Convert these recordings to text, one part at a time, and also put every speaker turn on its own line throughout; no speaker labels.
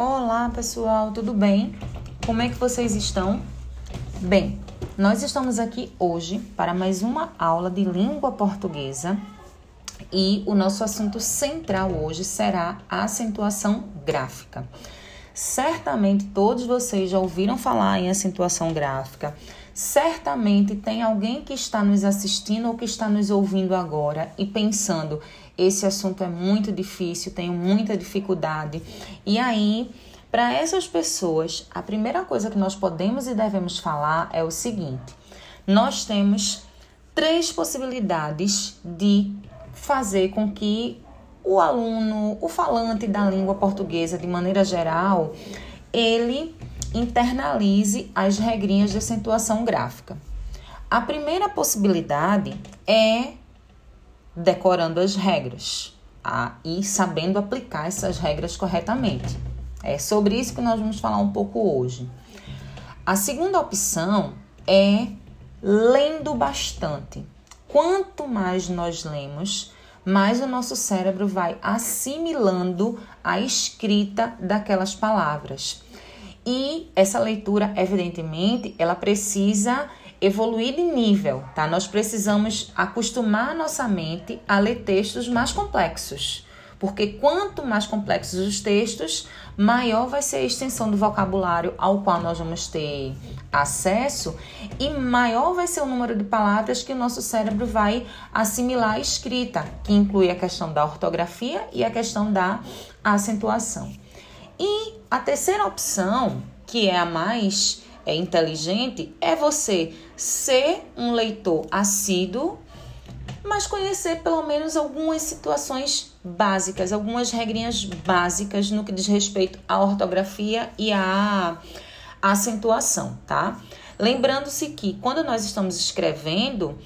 Olá, pessoal, tudo bem? Como é que vocês estão? Bem, nós estamos aqui hoje para mais uma aula de língua portuguesa e o nosso assunto central hoje será a acentuação gráfica. Certamente todos vocês já ouviram falar em acentuação gráfica. Certamente tem alguém que está nos assistindo ou que está nos ouvindo agora e pensando: esse assunto é muito difícil, tenho muita dificuldade. E aí, para essas pessoas, a primeira coisa que nós podemos e devemos falar é o seguinte: nós temos três possibilidades de fazer com que o aluno, o falante da língua portuguesa de maneira geral, ele internalize as regrinhas de acentuação gráfica. A primeira possibilidade é decorando as regras ah, e sabendo aplicar essas regras corretamente. É sobre isso que nós vamos falar um pouco hoje. A segunda opção é lendo bastante. Quanto mais nós lemos, mais o nosso cérebro vai assimilando a escrita daquelas palavras. E essa leitura, evidentemente, ela precisa evoluir de nível, tá? Nós precisamos acostumar nossa mente a ler textos mais complexos. Porque quanto mais complexos os textos, maior vai ser a extensão do vocabulário ao qual nós vamos ter acesso e maior vai ser o número de palavras que o nosso cérebro vai assimilar à escrita, que inclui a questão da ortografia e a questão da acentuação. E a terceira opção, que é a mais é, inteligente, é você ser um leitor assíduo, mas conhecer pelo menos algumas situações básicas, algumas regrinhas básicas no que diz respeito à ortografia e à acentuação, tá? Lembrando-se que quando nós estamos escrevendo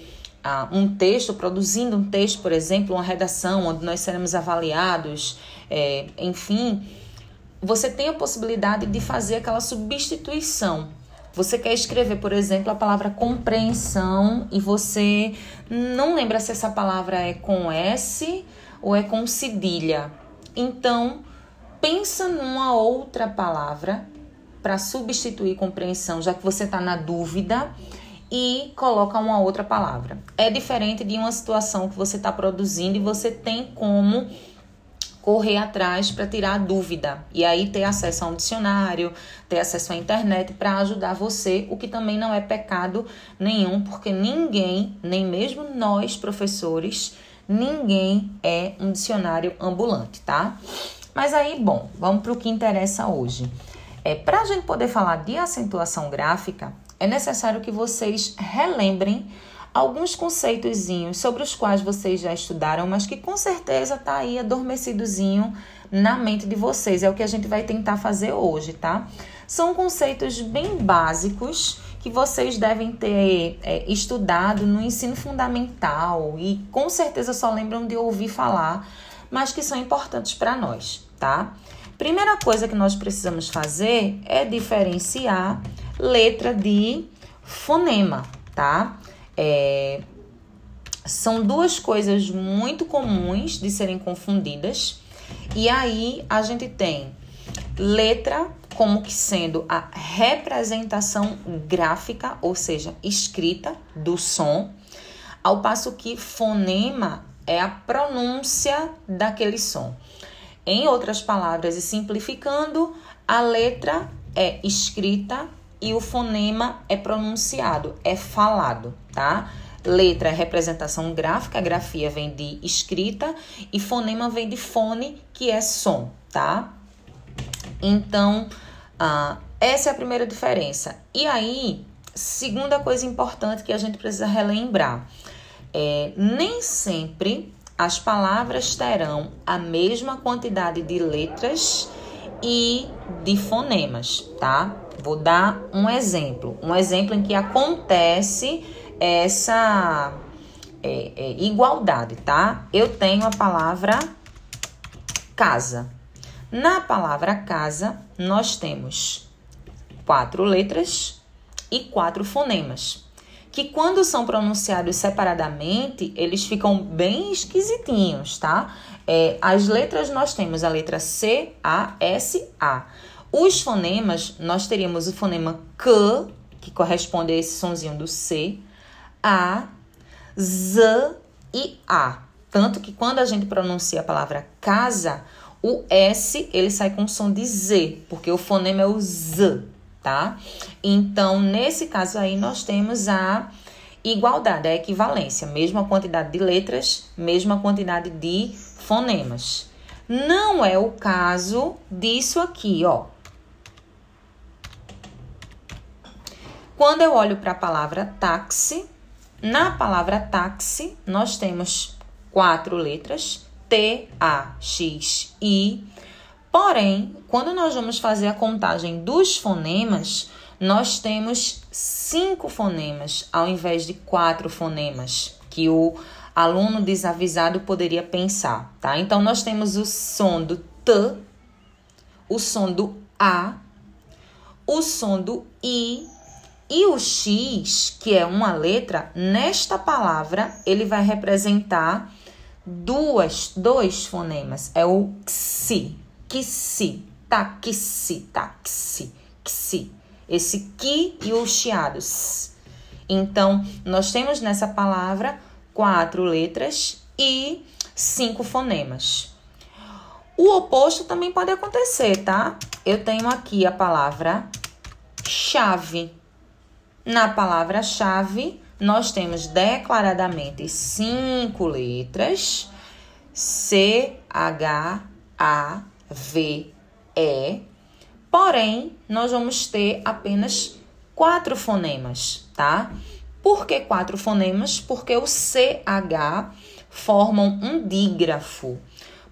ah, um texto, produzindo um texto, por exemplo, uma redação onde nós seremos avaliados, é, enfim, você tem a possibilidade de fazer aquela substituição você quer escrever, por exemplo, a palavra compreensão e você não lembra se essa palavra é com S ou é com cedilha. Então, pensa numa outra palavra para substituir compreensão, já que você está na dúvida e coloca uma outra palavra. É diferente de uma situação que você está produzindo e você tem como correr atrás para tirar a dúvida e aí ter acesso a um dicionário, ter acesso à internet para ajudar você, o que também não é pecado nenhum, porque ninguém, nem mesmo nós professores, ninguém é um dicionário ambulante, tá? Mas aí, bom, vamos para o que interessa hoje. É, para a gente poder falar de acentuação gráfica, é necessário que vocês relembrem alguns conceitos sobre os quais vocês já estudaram, mas que com certeza tá aí adormecidozinho na mente de vocês. É o que a gente vai tentar fazer hoje, tá? São conceitos bem básicos que vocês devem ter é, estudado no ensino fundamental e com certeza só lembram de ouvir falar, mas que são importantes para nós, tá? Primeira coisa que nós precisamos fazer é diferenciar letra de fonema, tá? É, são duas coisas muito comuns de serem confundidas. E aí a gente tem letra como que sendo a representação gráfica, ou seja, escrita do som, ao passo que fonema é a pronúncia daquele som. Em outras palavras, e simplificando, a letra é escrita e o fonema é pronunciado, é falado, tá? Letra é representação gráfica, grafia vem de escrita e fonema vem de fone, que é som, tá? Então, ah, essa é a primeira diferença. E aí, segunda coisa importante que a gente precisa relembrar: é, nem sempre as palavras terão a mesma quantidade de letras e de fonemas, tá? Vou dar um exemplo, um exemplo em que acontece essa é, é, igualdade, tá? Eu tenho a palavra casa. Na palavra casa, nós temos quatro letras e quatro fonemas, que quando são pronunciados separadamente, eles ficam bem esquisitinhos, tá? É, as letras nós temos a letra C, A, S, A. Os fonemas, nós teríamos o fonema K, que corresponde a esse sonzinho do C, A, Z e A. Tanto que quando a gente pronuncia a palavra casa, o S ele sai com som de Z, porque o fonema é o Z, tá? Então, nesse caso aí, nós temos a igualdade, a equivalência, mesma quantidade de letras, mesma quantidade de fonemas. Não é o caso disso aqui, ó. Quando eu olho para a palavra táxi, na palavra táxi, nós temos quatro letras, T, A, X, I. Porém, quando nós vamos fazer a contagem dos fonemas, nós temos cinco fonemas ao invés de quatro fonemas que o aluno desavisado poderia pensar, tá? Então, nós temos o som do T, o som do A, o som do I e o X, que é uma letra, nesta palavra, ele vai representar duas, dois fonemas. É o xi, xi, taxi, taxi, xi. Esse ki e o chiado. Então, nós temos nessa palavra quatro letras e cinco fonemas. O oposto também pode acontecer, tá? Eu tenho aqui a palavra chave. Na palavra chave, nós temos declaradamente cinco letras: C, H, A, V, E. Porém, nós vamos ter apenas quatro fonemas, tá? Por que quatro fonemas? Porque o CH formam um dígrafo.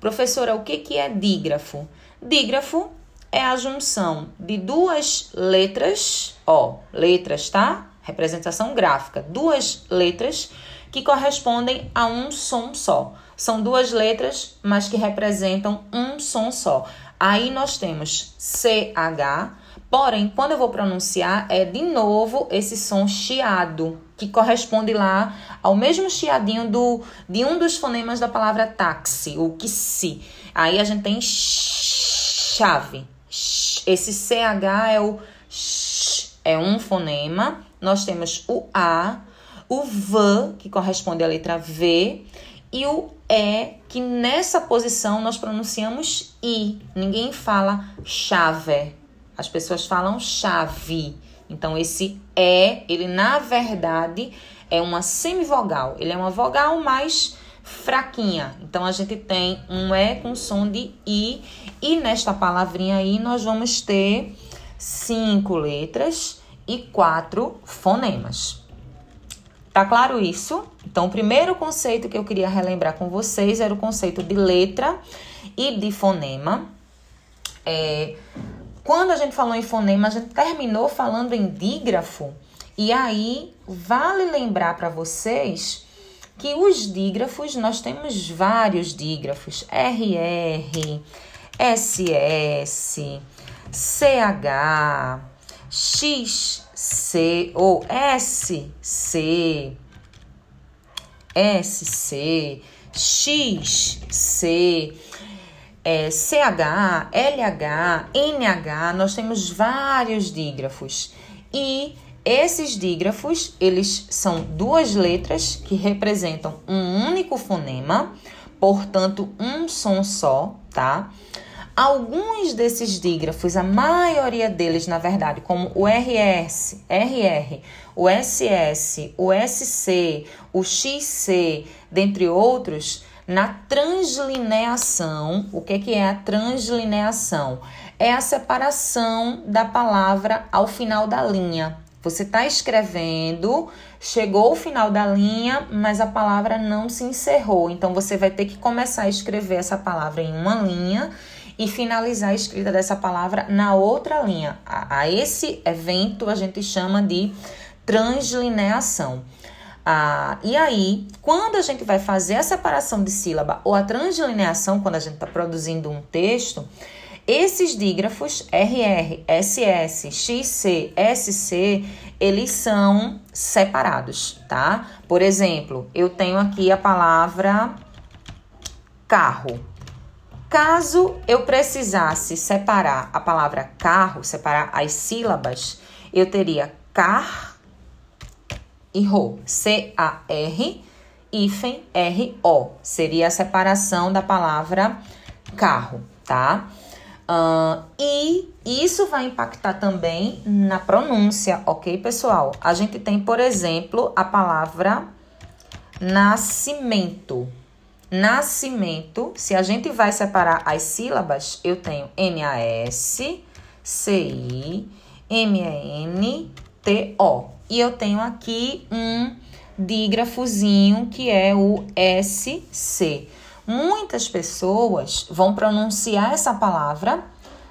Professora, o que, que é dígrafo? Dígrafo é a junção de duas letras, ó, letras, tá? representação gráfica, duas letras que correspondem a um som só. São duas letras, mas que representam um som só. Aí nós temos CH, porém, quando eu vou pronunciar, é de novo esse som chiado, que corresponde lá ao mesmo chiadinho do, de um dos fonemas da palavra táxi, o que se. Aí a gente tem chave. Esse CH é o é um fonema nós temos o A, o V, que corresponde à letra V, e o E, que nessa posição nós pronunciamos I. Ninguém fala chave. As pessoas falam chave. Então, esse E, ele na verdade é uma semivogal. Ele é uma vogal mais fraquinha. Então, a gente tem um E com som de I. E nesta palavrinha aí, nós vamos ter cinco letras e quatro fonemas. Tá claro isso? Então, o primeiro conceito que eu queria relembrar com vocês era o conceito de letra e de fonema. É, quando a gente falou em fonema, a gente terminou falando em dígrafo. E aí, vale lembrar para vocês que os dígrafos, nós temos vários dígrafos: RR, SS, CH, X, C ou S, C, S, C, X, C, é, CH, LH, NH, nós temos vários dígrafos. E esses dígrafos, eles são duas letras que representam um único fonema, portanto, um som só, tá? Alguns desses dígrafos, a maioria deles, na verdade, como o RS, RR, o SS, o SC, o XC, dentre outros, na translineação, o que, que é a translineação? É a separação da palavra ao final da linha. Você está escrevendo, chegou ao final da linha, mas a palavra não se encerrou. Então você vai ter que começar a escrever essa palavra em uma linha e finalizar a escrita dessa palavra na outra linha. A, a esse evento a gente chama de translineação. Ah, e aí, quando a gente vai fazer a separação de sílaba ou a translineação, quando a gente está produzindo um texto, esses dígrafos RR, SS, XC, SC, eles são separados, tá? Por exemplo, eu tenho aqui a palavra carro. Caso eu precisasse separar a palavra carro, separar as sílabas, eu teria car e ro. C-A-R, hífen R-O. Seria a separação da palavra carro, tá? Uh, e isso vai impactar também na pronúncia, ok, pessoal? A gente tem, por exemplo, a palavra nascimento. Nascimento, se a gente vai separar as sílabas, eu tenho N-A-S, C-I, M-E-N-T-O. E eu tenho aqui um dígrafozinho que é o S-C. Muitas pessoas vão pronunciar essa palavra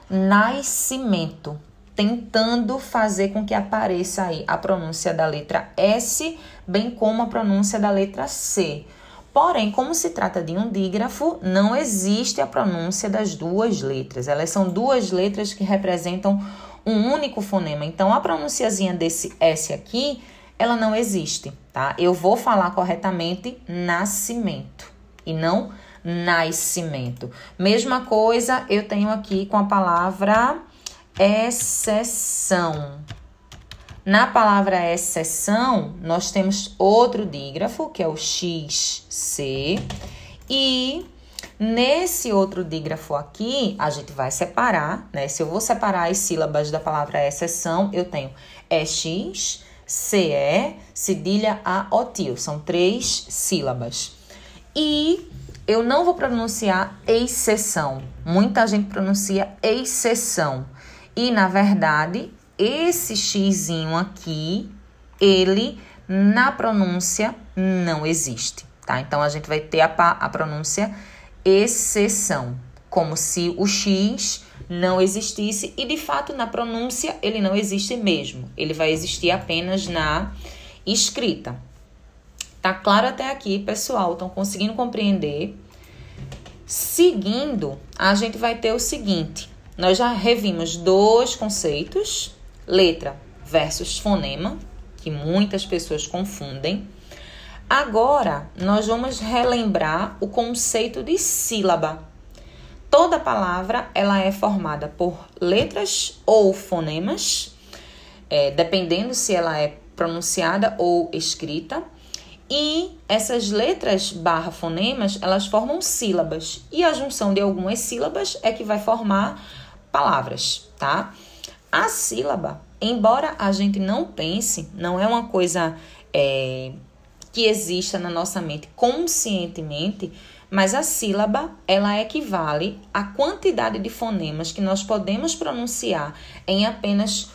nascimento, tentando fazer com que apareça aí a pronúncia da letra S, bem como a pronúncia da letra C. Porém, como se trata de um dígrafo, não existe a pronúncia das duas letras. Elas são duas letras que representam um único fonema. Então, a pronunciazinha desse S aqui, ela não existe, tá? Eu vou falar corretamente nascimento e não nascimento. Mesma coisa eu tenho aqui com a palavra exceção. Na palavra exceção, nós temos outro dígrafo, que é o XC, e nesse outro dígrafo aqui, a gente vai separar, né? Se eu vou separar as sílabas da palavra exceção, eu tenho EX, CE, cedilha A, OTIL. São três sílabas. E eu não vou pronunciar exceção. Muita gente pronuncia exceção. E na verdade, esse xizinho aqui, ele na pronúncia não existe, tá? Então a gente vai ter a, a pronúncia exceção, como se o x não existisse e de fato na pronúncia ele não existe mesmo. Ele vai existir apenas na escrita. Tá claro até aqui, pessoal? Estão conseguindo compreender? Seguindo, a gente vai ter o seguinte: nós já revimos dois conceitos, letra versus fonema, que muitas pessoas confundem. Agora, nós vamos relembrar o conceito de sílaba. Toda palavra ela é formada por letras ou fonemas, é, dependendo se ela é pronunciada ou escrita. E essas letras barra fonemas, elas formam sílabas. E a junção de algumas sílabas é que vai formar palavras, tá? A sílaba, embora a gente não pense, não é uma coisa é, que exista na nossa mente conscientemente, mas a sílaba, ela equivale à quantidade de fonemas que nós podemos pronunciar em apenas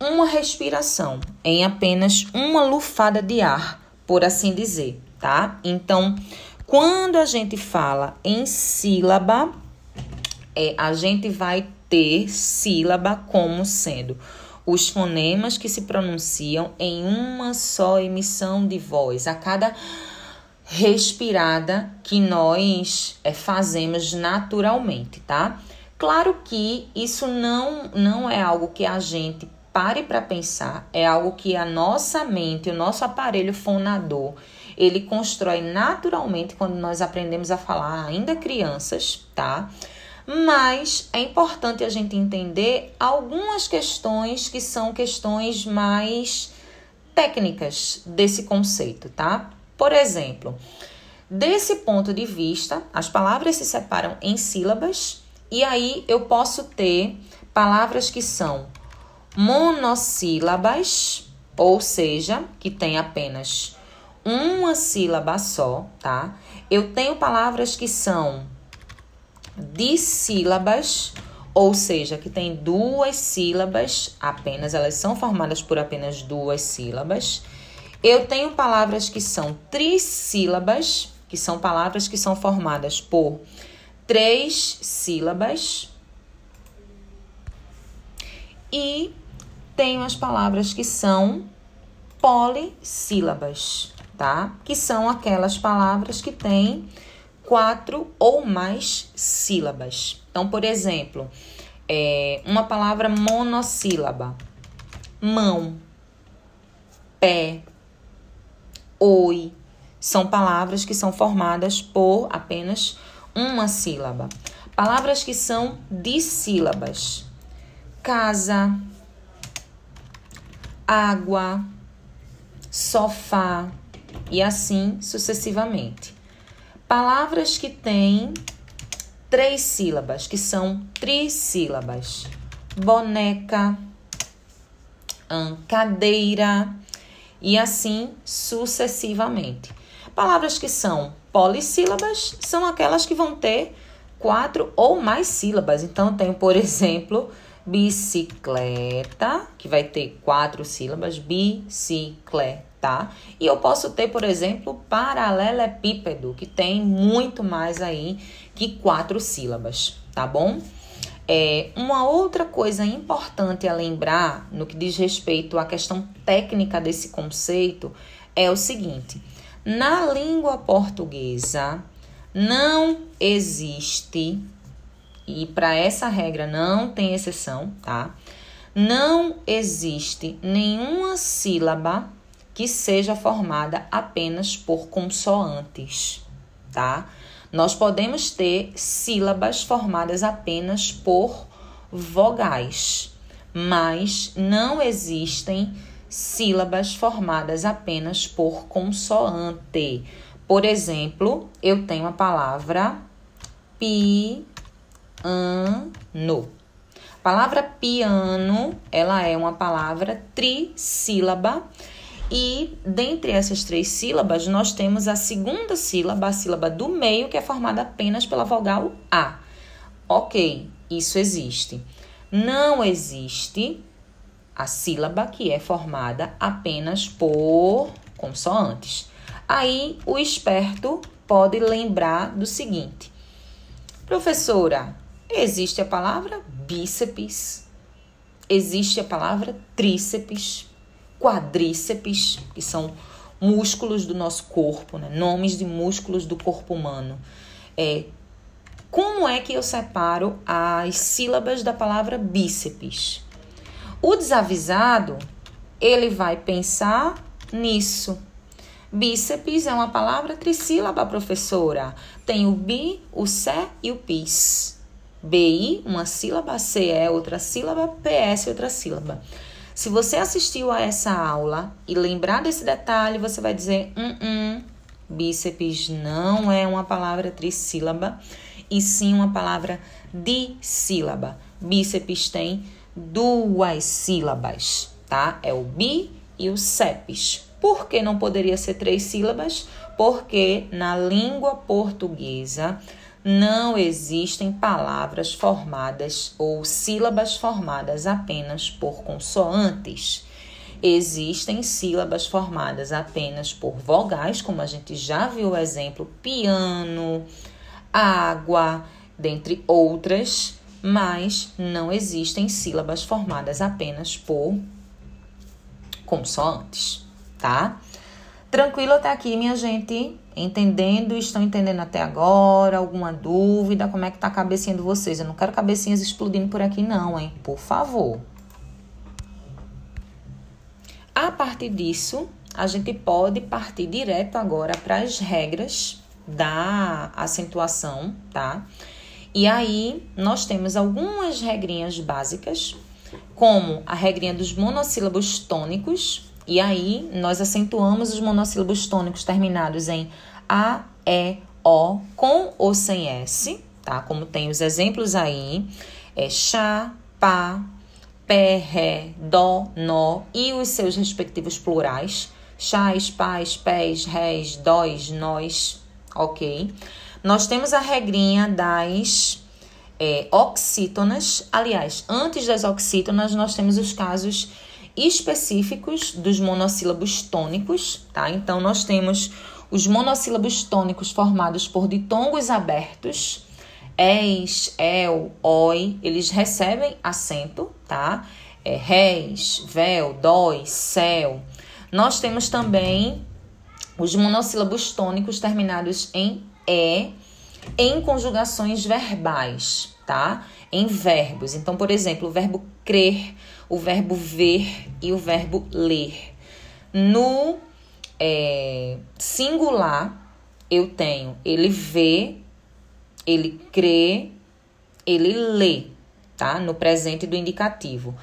uma respiração, em apenas uma lufada de ar por assim dizer, tá? Então, quando a gente fala em sílaba, é, a gente vai ter sílaba como sendo os fonemas que se pronunciam em uma só emissão de voz, a cada respirada que nós é, fazemos naturalmente, tá? Claro que isso não, não é algo que a gente pare para pensar, é algo que a nossa mente, o nosso aparelho fonador, ele constrói naturalmente quando nós aprendemos a falar ainda crianças, tá? Mas é importante a gente entender algumas questões que são questões mais técnicas desse conceito, tá? Por exemplo, desse ponto de vista, as palavras se separam em sílabas e aí eu posso ter palavras que são monossílabas, ou seja, que tem apenas uma sílaba só, tá? Eu tenho palavras que são dissílabas, ou seja, que tem duas sílabas apenas, elas são formadas por apenas duas sílabas. Eu tenho palavras que são trissílabas, que são palavras que são formadas por três sílabas. E tenho as palavras que são polissílabas, tá? Que são aquelas palavras que têm quatro ou mais sílabas. Então, por exemplo, é uma palavra monossílaba: mão, pé, oi. São palavras que são formadas por apenas uma sílaba. Palavras que são dissílabas. Casa, água, sofá e assim sucessivamente. Palavras que têm três sílabas, que são trissílabas. Boneca, cadeira e assim sucessivamente. Palavras que são polissílabas são aquelas que vão ter quatro ou mais sílabas. Então, eu tenho, por exemplo, bicicleta, que vai ter quatro sílabas, bicicleta. E eu posso ter, por exemplo, paralelepípedo, que tem muito mais aí que quatro sílabas, tá bom? É, uma outra coisa importante a lembrar no que diz respeito à questão técnica desse conceito é o seguinte: na língua portuguesa não existe, e para essa regra não tem exceção, tá? Não existe nenhuma sílaba que seja formada apenas por consoantes, tá? Nós podemos ter sílabas formadas apenas por vogais, mas não existem sílabas formadas apenas por consoante. Por exemplo, eu tenho a palavra piano. A palavra piano, ela é uma palavra trissílaba e dentre essas três sílabas, nós temos a segunda sílaba, a sílaba do meio, que é formada apenas pela vogal A. Ok, isso existe. Não existe a sílaba que é formada apenas por consoantes. Aí o esperto pode lembrar do seguinte: professora, existe a palavra bíceps, existe a palavra tríceps, quadríceps, que são músculos do nosso corpo, né? nomes de músculos do corpo humano. É, como é que eu separo as sílabas da palavra bíceps? O desavisado, ele vai pensar nisso. Bíceps é uma palavra trissílaba, professora. Tem o bi, o sé e o pis. BI, uma sílaba, CE, outra sílaba, PS, outra sílaba. Se você assistiu a essa aula e lembrar desse detalhe, você vai dizer: hum, hum, bíceps não é uma palavra trissílaba, e sim uma palavra dissílaba. Bíceps tem duas sílabas, tá? É o bi e o cepes. Por que não poderia ser três sílabas? Porque na língua portuguesa não existem palavras formadas ou sílabas formadas apenas por consoantes. Existem sílabas formadas apenas por vogais, como a gente já viu o exemplo, piano, água, dentre outras, mas não existem sílabas formadas apenas por consoantes, tá? Tranquilo até aqui, minha gente? Entendendo? Estão entendendo até agora? Alguma dúvida? Como é que tá a cabecinha de vocês? Eu não quero cabecinhas explodindo por aqui não, hein? Por favor. A partir disso, a gente pode partir direto agora para as regras da acentuação, tá? E aí, nós temos algumas regrinhas básicas, como a regrinha dos monossílabos tônicos, e aí nós acentuamos os monossílabos tônicos terminados em A, E, O, com ou sem S, tá? Como tem os exemplos aí, é chá, pá, pé, ré, dó, nó e os seus respectivos plurais, chás, pás, pés, rés, dóis, nós, ok? Nós temos a regrinha das é, oxítonas. Aliás, antes das oxítonas, nós temos os casos específicos dos monossílabos tônicos, tá? Então, nós temos os monossílabos tônicos formados por ditongos abertos, es, el, oi, eles recebem acento, tá? É, res, vel, dói, céu. Nós temos também os monossílabos tônicos terminados em e em conjugações verbais, tá? Em verbos. Então, por exemplo, o verbo crer o verbo ver e o verbo ler. No é, singular, eu tenho ele vê, ele crê, ele lê, tá? No presente do indicativo.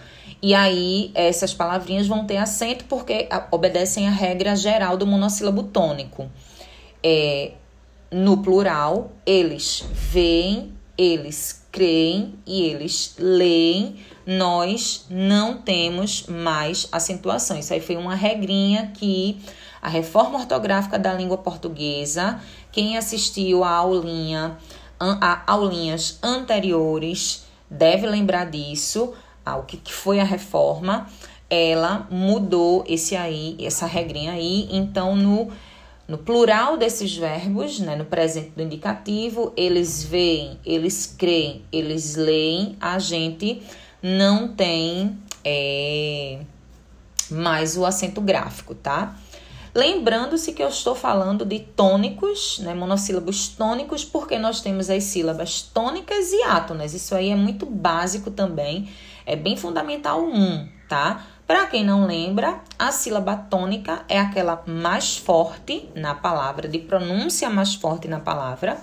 E aí, essas palavrinhas vão ter acento porque obedecem à regra geral do monossílabo tônico. É, no plural, eles veem, eles creem e eles leem. Nós não temos mais acentuação. Isso aí foi uma regrinha que a reforma ortográfica da língua portuguesa, quem assistiu a aulinha, a aulinhas anteriores, deve lembrar disso ao que, que foi a reforma, ela mudou esse aí, essa regrinha aí, então no no plural desses verbos, né, no presente do indicativo, eles veem, eles creem, eles leem, a gente não tem é, mais o acento gráfico, tá? Lembrando-se que eu estou falando de tônicos, né, monossílabos tônicos, porque nós temos as sílabas tônicas e átonas. Isso aí é muito básico também, é bem fundamental um, tá? Para quem não lembra, a sílaba tônica é aquela mais forte na palavra, de pronúncia mais forte na palavra,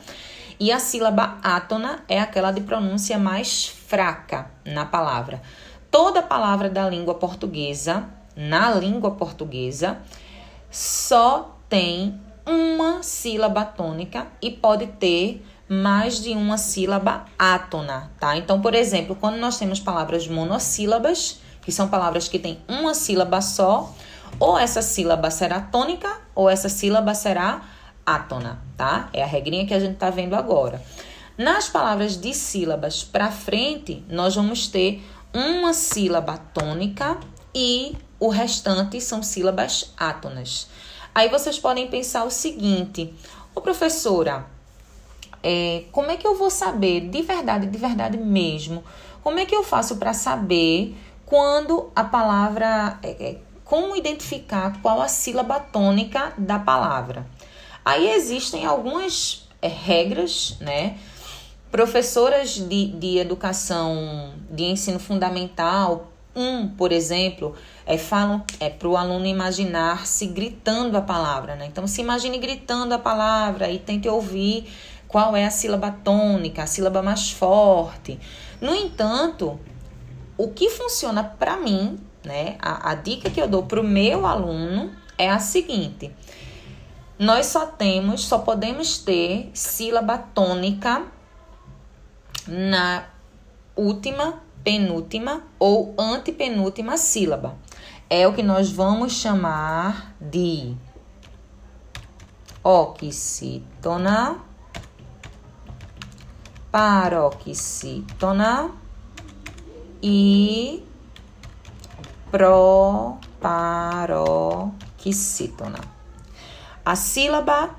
e a sílaba átona é aquela de pronúncia mais fraca na palavra. Toda palavra da língua portuguesa, na língua portuguesa, só tem uma sílaba tônica e pode ter mais de uma sílaba átona, tá? Então, por exemplo, quando nós temos palavras monossílabas, que são palavras que têm uma sílaba só, ou essa sílaba será tônica ou essa sílaba será átona, tá? É a regrinha que a gente tá vendo agora. Nas palavras de sílabas para frente, nós vamos ter uma sílaba tônica e o restante são sílabas átonas. Aí vocês podem pensar o seguinte: Ô professora, é, como é que eu vou saber de verdade, de verdade mesmo? Como é que eu faço para saber quando a palavra. É, é, como identificar qual a sílaba tônica da palavra? Aí existem algumas é, regras, né? Professoras de, de educação de ensino fundamental, um, por exemplo, é, falam é, para o aluno imaginar-se gritando a palavra. Né? Então, se imagine gritando a palavra e tente ouvir qual é a sílaba tônica, a sílaba mais forte. No entanto, o que funciona para mim, né, a, a dica que eu dou para o meu aluno é a seguinte: nós só temos, só podemos ter sílaba tônica na última, penúltima ou antepenúltima sílaba é o que nós vamos chamar de oxítona, paroxítona e proparoxítona. A sílaba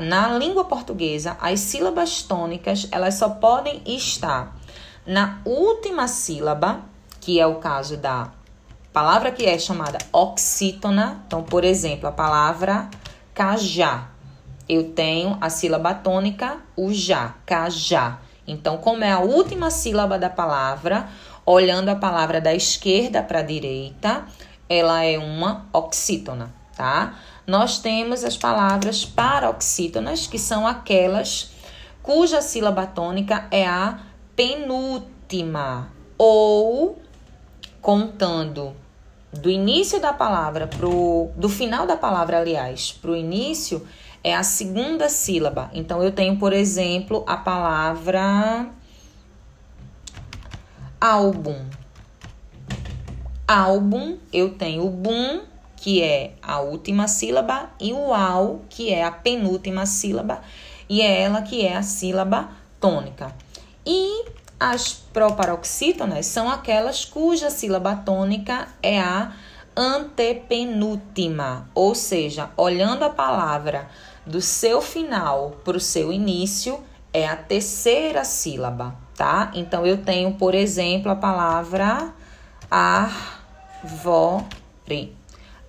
na língua portuguesa, as sílabas tônicas, elas só podem estar na última sílaba, que é o caso da palavra que é chamada oxítona, então, por exemplo, a palavra cajá, eu tenho a sílaba tônica, o já, cajá. Então, como é a última sílaba da palavra, olhando a palavra da esquerda para a direita, ela é uma oxítona, tá? Nós temos as palavras paroxítonas, que são aquelas cuja sílaba tônica é a penúltima, ou contando do início da palavra pro do final da palavra, aliás, para o início é a segunda sílaba. Então eu tenho, por exemplo, a palavra álbum. Álbum, eu tenho o bum, que é a última sílaba, e o al, que é a penúltima sílaba, e é ela que é a sílaba tônica. E as proparoxítonas são aquelas cuja sílaba tônica é a antepenúltima, ou seja, olhando a palavra do seu final para o seu início, é a terceira sílaba, tá? Então eu tenho, por exemplo, a palavra árvore.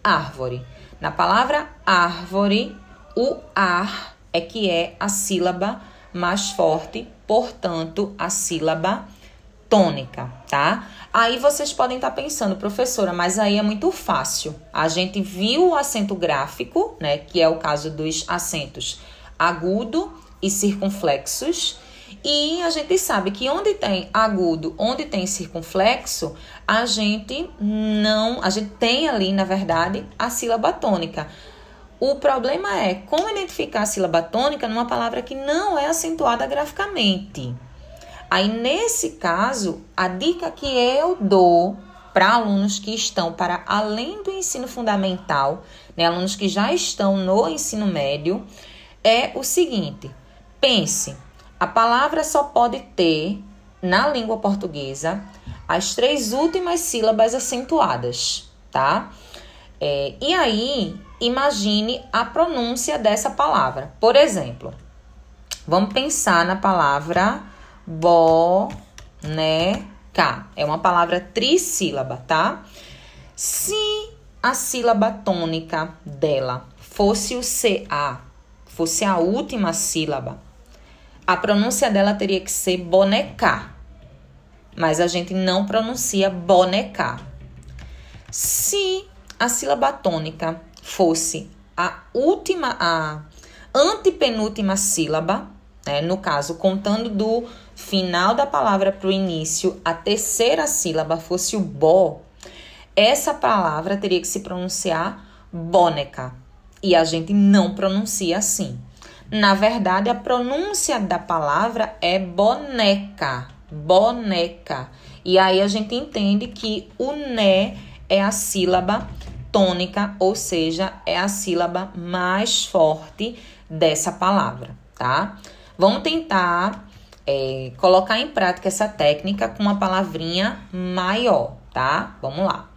Árvore. Na palavra árvore, o ar é que é a sílaba mais forte portanto, a sílaba tônica, tá? Aí vocês podem estar pensando, professora, mas aí é muito fácil. A gente viu o acento gráfico, né, que é o caso dos acentos agudo e circunflexos, e a gente sabe que onde tem agudo, onde tem circunflexo, a gente não, a gente tem ali, na verdade, a sílaba tônica. O problema é como identificar a sílaba tônica numa palavra que não é acentuada graficamente. Aí, nesse caso, a dica que eu dou para alunos que estão para além do ensino fundamental, né, alunos que já estão no ensino médio, é o seguinte: pense, a palavra só pode ter na língua portuguesa as três últimas sílabas acentuadas, tá? É, e aí, imagine a pronúncia dessa palavra. Por exemplo, vamos pensar na palavra boneca. É uma palavra trissílaba, tá? Se a sílaba tônica dela fosse o CA, fosse a última sílaba, a pronúncia dela teria que ser boneca. Mas a gente não pronuncia boneca. Se a sílaba tônica fosse a última, a antepenúltima sílaba, né? no caso, contando do final da palavra para o início, a terceira sílaba fosse o bo, essa palavra teria que se pronunciar boneca. E a gente não pronuncia assim. Na verdade, a pronúncia da palavra é boneca. Boneca. E aí a gente entende que o né é a sílaba tônica, ou seja, é a sílaba mais forte dessa palavra, tá? Vamos tentar é, colocar em prática essa técnica com uma palavrinha maior, tá? Vamos lá.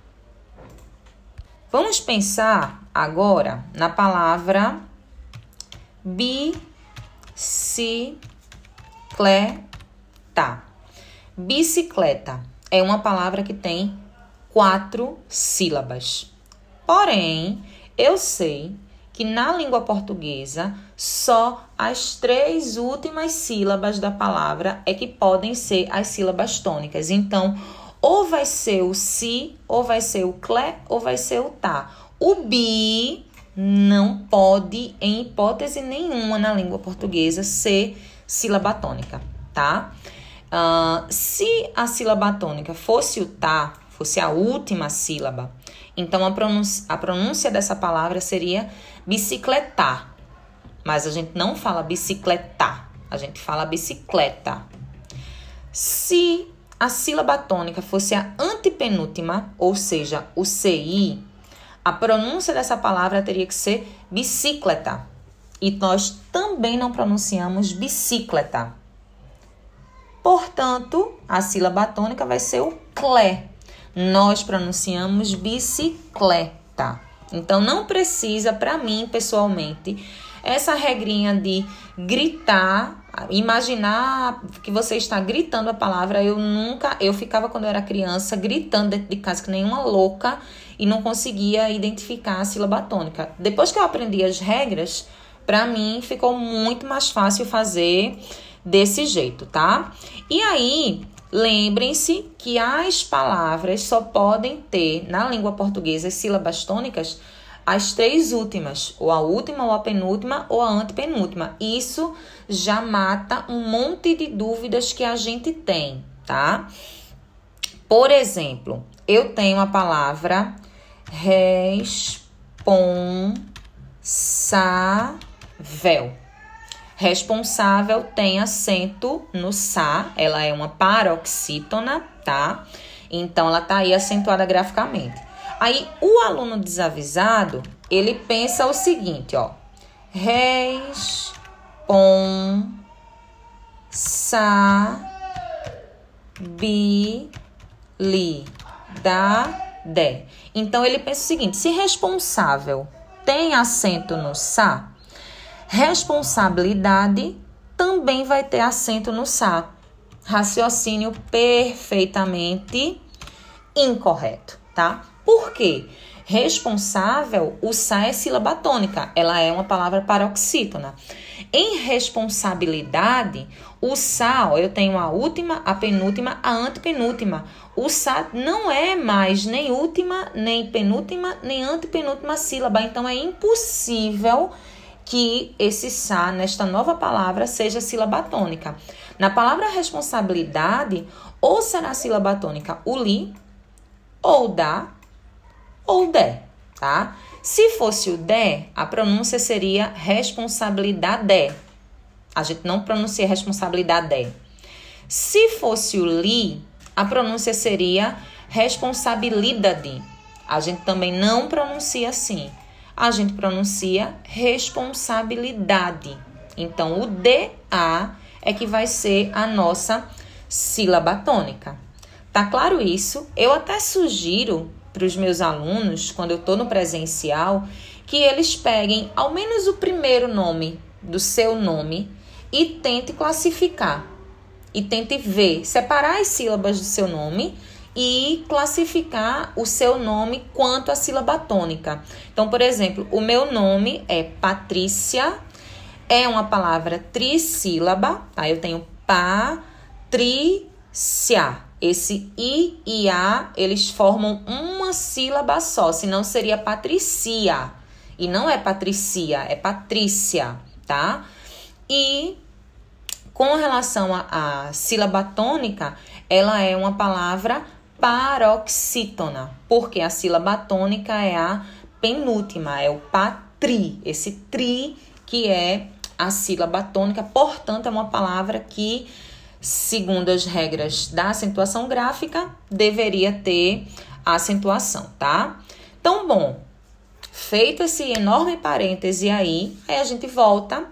Vamos pensar agora na palavra bicicleta. Bicicleta é uma palavra que tem quatro sílabas. Porém, eu sei que na língua portuguesa só as três últimas sílabas da palavra é que podem ser as sílabas tônicas. Então, ou vai ser o si, ou vai ser o clé, ou vai ser o tá. O bi não pode, em hipótese nenhuma na língua portuguesa, ser sílaba tônica, tá? Uh, se a sílaba tônica fosse o tá, fosse a última sílaba, então, a pronúncia, a pronúncia dessa palavra seria bicicletar. Mas a gente não fala bicicletar, a gente fala bicicleta. Se a sílaba tônica fosse a antepenúltima, ou seja, o CI, a pronúncia dessa palavra teria que ser bicicleta. E nós também não pronunciamos bicicleta. Portanto, a sílaba tônica vai ser o clé, nós pronunciamos bicicleta. Então não precisa para mim pessoalmente essa regrinha de gritar, imaginar que você está gritando a palavra. Eu nunca, eu ficava quando eu era criança gritando dentro de casa que nenhuma louca e não conseguia identificar a sílaba tônica. Depois que eu aprendi as regras, para mim ficou muito mais fácil fazer desse jeito, tá? E aí, Lembrem-se que as palavras só podem ter na língua portuguesa as sílabas tônicas as três últimas, ou a última, ou a penúltima, ou a antepenúltima. Isso já mata um monte de dúvidas que a gente tem, tá? Por exemplo, eu tenho a palavra responsável. Responsável tem acento no sa, ela é uma paroxítona, tá? Então ela tá aí acentuada graficamente. Aí o aluno desavisado, ele pensa o seguinte, ó. de. Então ele pensa o seguinte: se responsável tem acento no sa, Responsabilidade também vai ter acento no sa. Raciocínio perfeitamente incorreto, tá? Por quê? Responsável, o sa é sílaba tônica, ela é uma palavra paroxítona. Em responsabilidade, o sa, eu tenho a última, a penúltima, a antepenúltima. O sa não é mais nem última, nem penúltima, nem antepenúltima sílaba, então é impossível que esse sa nesta nova palavra seja sílaba tônica. Na palavra responsabilidade, ou será sílaba tônica o li, ou da, ou de, tá? Se fosse o de, a pronúncia seria responsabilidade. A gente não pronuncia responsabilidade. Se fosse o li, a pronúncia seria responsabilidade. A gente também não pronuncia assim. A gente pronuncia responsabilidade. Então, o DA é que vai ser a nossa sílaba tônica. Tá claro isso? Eu até sugiro para os meus alunos, quando eu estou no presencial, que eles peguem ao menos o primeiro nome do seu nome e tente classificar. E tente ver, separar as sílabas do seu nome e classificar o seu nome quanto à sílaba tônica. Então, por exemplo, o meu nome é Patrícia, é uma palavra trissílaba, tá? Eu tenho patrícia. Esse I e A, eles formam uma sílaba só, senão seria Patricia. E não é Patricia, é Patrícia, tá? E com relação à sílaba tônica, ela é uma palavra paroxítona, porque a sílaba tônica é a penúltima, é o patri, esse tri que é a sílaba tônica, portanto, é uma palavra que segundo as regras da acentuação gráfica, deveria ter acentuação, tá? Então, bom, feito esse enorme parêntese aí, aí a gente volta.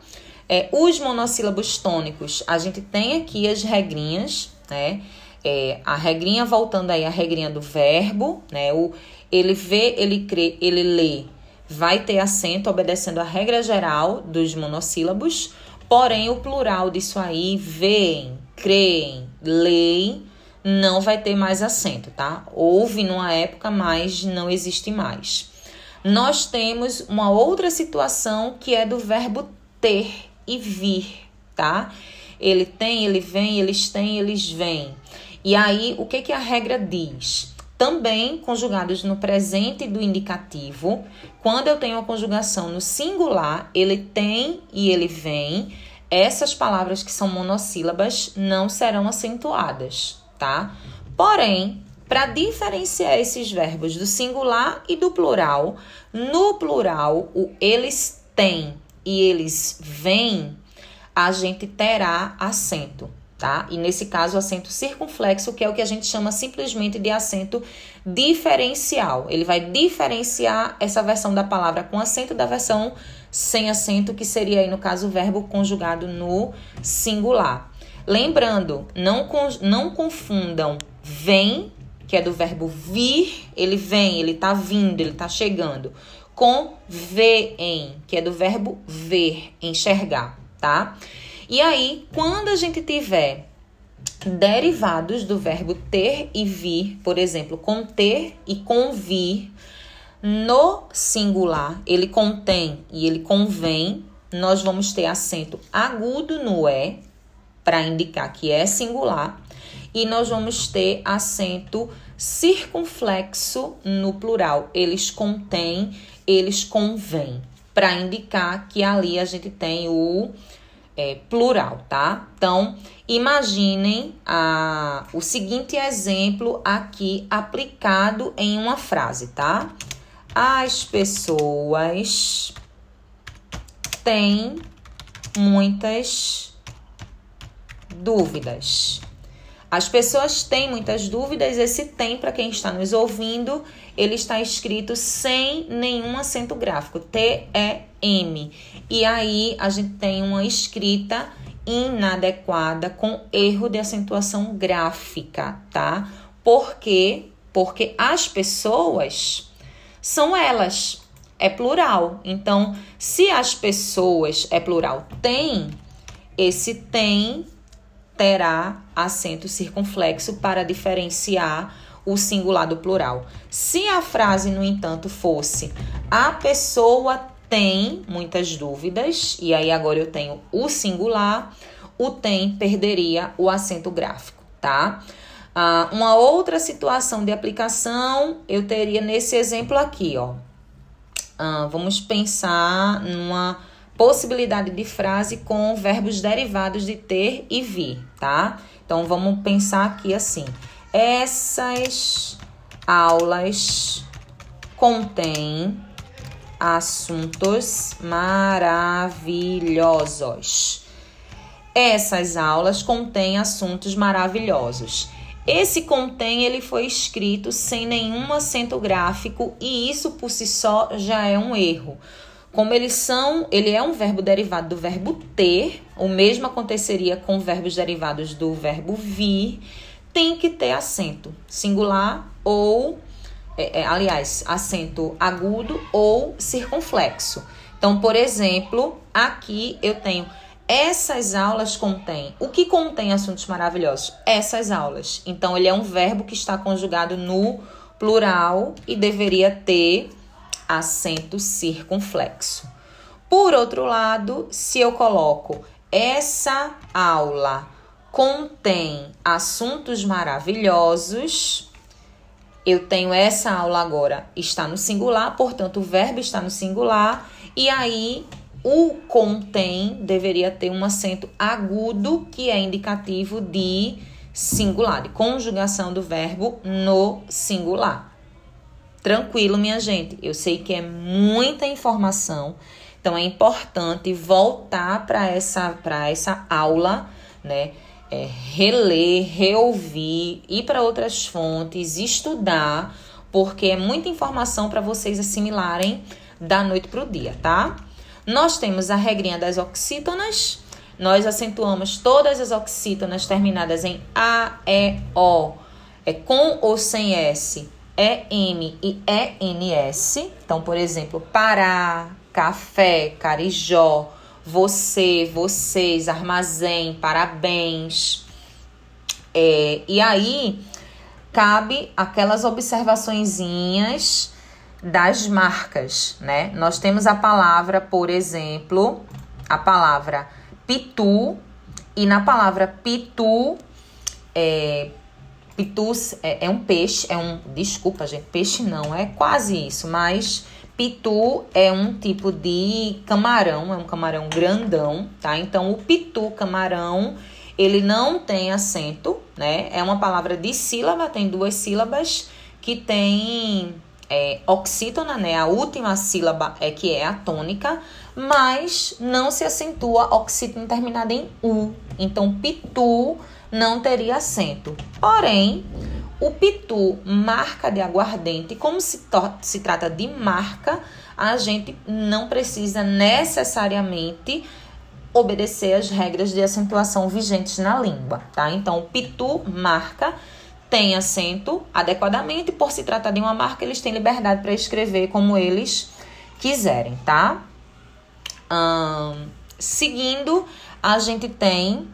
É, os monossílabos tônicos, a gente tem aqui as regrinhas, né? É, a regrinha voltando aí a regrinha do verbo, né? O ele vê, ele crê, ele lê, vai ter acento obedecendo a regra geral dos monossílabos. Porém, o plural disso aí, veem, creem, leem, não vai ter mais acento, tá? Houve numa época, mas não existe mais. Nós temos uma outra situação que é do verbo ter e vir, tá? Ele tem, ele vem, eles têm, eles vêm. E aí, o que, que a regra diz? Também conjugados no presente do indicativo, quando eu tenho a conjugação no singular, ele tem e ele vem essas palavras que são monossílabas não serão acentuadas, tá? Porém, para diferenciar esses verbos do singular e do plural, no plural, o eles têm e eles vêm, a gente terá acento, tá? E nesse caso, acento circunflexo, que é o que a gente chama simplesmente de acento diferencial. Ele vai diferenciar essa versão da palavra com acento da versão sem acento, que seria aí no caso o verbo conjugado no singular. Lembrando, não, não confundam vem, que é do verbo vir, ele vem, ele tá vindo, ele tá chegando, com veem, que é do verbo ver, enxergar, tá? E aí, quando a gente tiver derivados do verbo ter e vir, por exemplo, conter e convir, no singular, ele contém e ele convém, nós vamos ter acento agudo no é, para indicar que é singular, e nós vamos ter acento circunflexo no plural. Eles contêm, eles convêm, para indicar que ali a gente tem o é, plural, tá? Então, imaginem a, o seguinte exemplo aqui aplicado em uma frase, tá? As pessoas têm muitas dúvidas. As pessoas têm muitas dúvidas. Esse tem, para quem está nos ouvindo, ele está escrito sem nenhum acento gráfico, T-E-M. E aí a gente tem uma escrita inadequada com erro de acentuação gráfica, tá? Por quê? Porque as pessoas são elas. É plural. Então, se as pessoas é plural tem, esse tem terá acento circunflexo para diferenciar o singular do plural. Se a frase, no entanto, fosse a pessoa tem muitas dúvidas, e aí agora eu tenho o singular, o tem perderia o acento gráfico, tá? Ah, uma outra situação de aplicação eu teria nesse exemplo aqui, ó. Ah, vamos pensar numa possibilidade de frase com verbos derivados de ter e vir, tá? Então vamos pensar aqui assim: essas aulas contêm assuntos maravilhosos. Essas aulas contêm assuntos maravilhosos. Esse contém ele foi escrito sem nenhum acento gráfico e isso por si só já é um erro. Como eles são, ele é um verbo derivado do verbo ter, o mesmo aconteceria com verbos derivados do verbo vir, tem que ter acento singular ou, é, é, aliás, acento agudo ou circunflexo. Então, por exemplo, aqui eu tenho essas aulas contêm. O que contém assuntos maravilhosos? Essas aulas. Então, ele é um verbo que está conjugado no plural e deveria ter acento circunflexo. Por outro lado, se eu coloco essa aula contém assuntos maravilhosos, eu tenho essa aula agora está no singular, portanto o verbo está no singular e aí o contém deveria ter um acento agudo, que é indicativo de singular, de conjugação do verbo no singular. Tranquilo, minha gente. Eu sei que é muita informação, então é importante voltar para essa, essa aula, né? É, reler, reouvir, ir para outras fontes, estudar, porque é muita informação para vocês assimilarem da noite para o dia, tá? Nós temos a regrinha das oxítonas. Nós acentuamos todas as oxítonas terminadas em A, E, O, é com ou sem S, E, M e E, N, S. Então, por exemplo, Pará, café, carijó, você, vocês, armazém, parabéns. É, e aí cabe aquelas observaçõezinhas das marcas, né? Nós temos a palavra, por exemplo, a palavra pitu, e na palavra pitu, é, pitus é, é um peixe, é um, desculpa gente, peixe não, é quase isso, mas pitu é um tipo de camarão, é um camarão grandão, tá? Então, o pitu camarão, ele não tem acento, né? É uma palavra de sílaba, tem duas sílabas que tem é, oxítona, né? A última sílaba é que é a tônica, mas não se acentua oxítona terminada em U. Então, pitu não teria acento. Porém, o pitu, marca de aguardente, como se, se trata de marca, a gente não precisa necessariamente obedecer as regras de acentuação vigentes na língua, tá? Então, pitu, marca, tem acento adequadamente, por se tratar de uma marca, eles têm liberdade para escrever como eles quiserem, tá? seguindo, a gente tem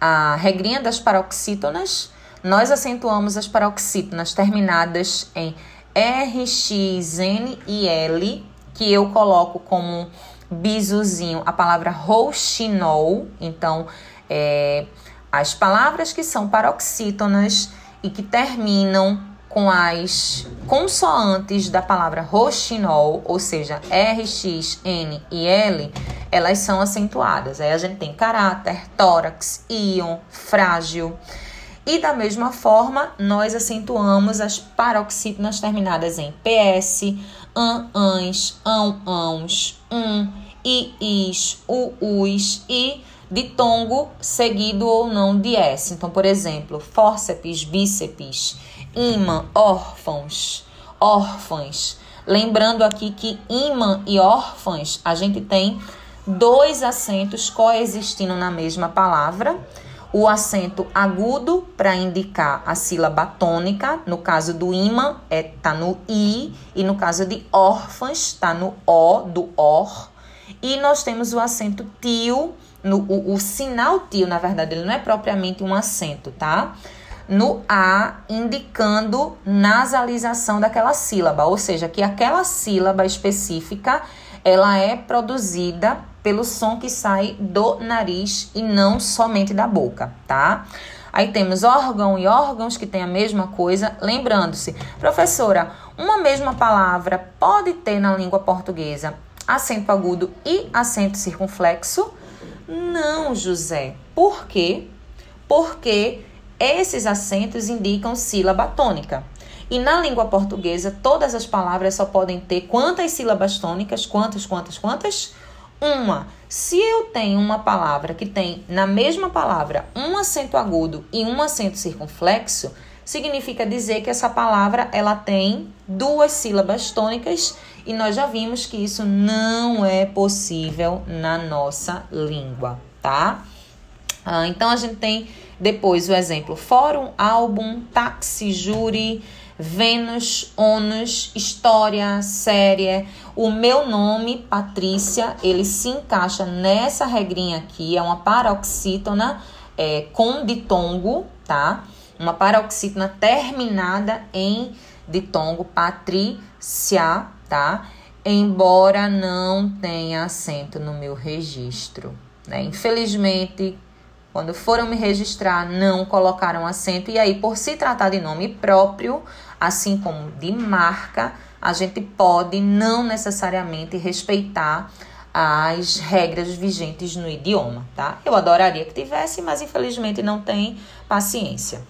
a regrinha das paroxítonas. Nós acentuamos as paroxítonas terminadas em R, X, N e L, que eu coloco como bizuzinho a palavra rouxinol. Então, é, as palavras que são paroxítonas e que terminam com as consoantes da palavra roxinol, ou seja, R, X, N e L, elas são acentuadas. Aí a gente tem caráter, tórax, íon, frágil. E da mesma forma, nós acentuamos as paroxítonas terminadas em PS, an, ans, ão, ãos, um, i, is, u, us e ditongo seguido ou não de S. Então, por exemplo, fórceps, bíceps, imã, órfãos, órfãs. Lembrando aqui que imã e órfãs, a gente tem dois acentos coexistindo na mesma palavra. O acento agudo para indicar a sílaba tônica, no caso do imã é tá no i e no caso de órfãs está no o do or. E nós temos o acento tio no, o, o sinal tio, na verdade, ele não é propriamente um acento, tá? no A, indicando nasalização daquela sílaba, ou seja, que aquela sílaba específica ela é produzida pelo som que sai do nariz e não somente da boca, tá? Aí temos órgão e órgãos que têm a mesma coisa. Lembrando-se, professora, uma mesma palavra pode ter na língua portuguesa acento agudo e acento circunflexo? Não, José. Por quê? Porque esses acentos indicam sílaba tônica. E na língua portuguesa, todas as palavras só podem ter quantas sílabas tônicas? Quantas, quantas, quantas? Uma. Se eu tenho uma palavra que tem na mesma palavra um acento agudo e um acento circunflexo, significa dizer que essa palavra ela tem duas sílabas tônicas e nós já vimos que isso não é possível na nossa língua, tá? Ah, então a gente tem depois o exemplo fórum, álbum, táxi, júri, Vênus, ônus, história, série. O meu nome, Patrícia, ele se encaixa nessa regrinha aqui, é uma paroxítona é, com ditongo, tá? Uma paroxítona terminada em ditongo, Patrícia, tá? Embora não tenha acento no meu registro, né? Infelizmente, quando foram me registrar, não colocaram acento, e aí, por se tratar de nome próprio, assim como de marca, a gente pode não necessariamente respeitar as regras vigentes no idioma, tá? Eu adoraria que tivesse, mas infelizmente não tem paciência.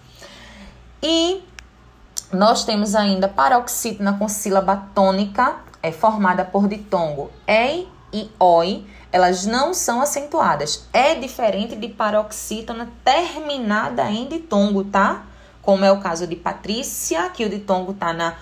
E nós temos ainda paroxítona com sílaba tônica, é formada por ditongo ei e oi, elas não são acentuadas. É diferente de paroxítona terminada em ditongo, tá? Como é o caso de Patrícia, que o ditongo tá na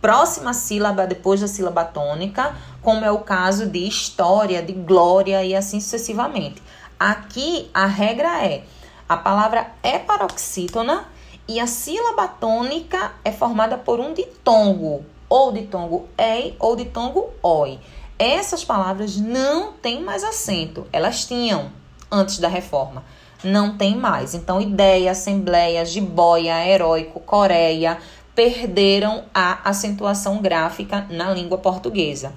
próxima sílaba depois da sílaba tônica, como é o caso de história, de glória e assim sucessivamente. Aqui a regra é a palavra é paroxítona e a sílaba tônica é formada por um ditongo, ou ditongo ei ou ditongo oi. Essas palavras não têm mais acento. Elas tinham antes da reforma. Não tem mais. Então, ideia, assembleia, jiboia, heróico, coreia perderam a acentuação gráfica na língua portuguesa.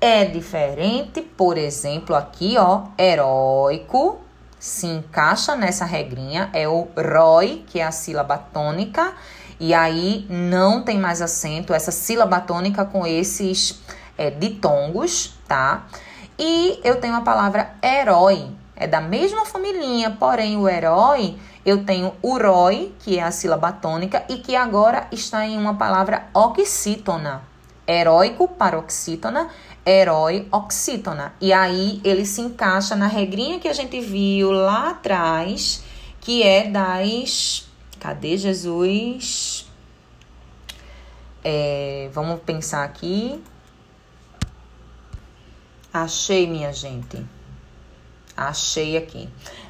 É diferente, por exemplo, aqui, ó, heróico se encaixa nessa regrinha, é o ROI, que é a sílaba tônica, e aí não tem mais acento, essa sílaba tônica com esses é, ditongos, tá? E eu tenho a palavra herói, é da mesma família, porém o herói eu tenho uroi, que é a sílaba tônica, e que agora está em uma palavra oxítona. Heróico, paroxítona, herói, oxítona. E aí ele se encaixa na regrinha que a gente viu lá atrás, que é das. Cadê Jesus? É, vamos pensar aqui. Achei, minha gente. Achei aqui.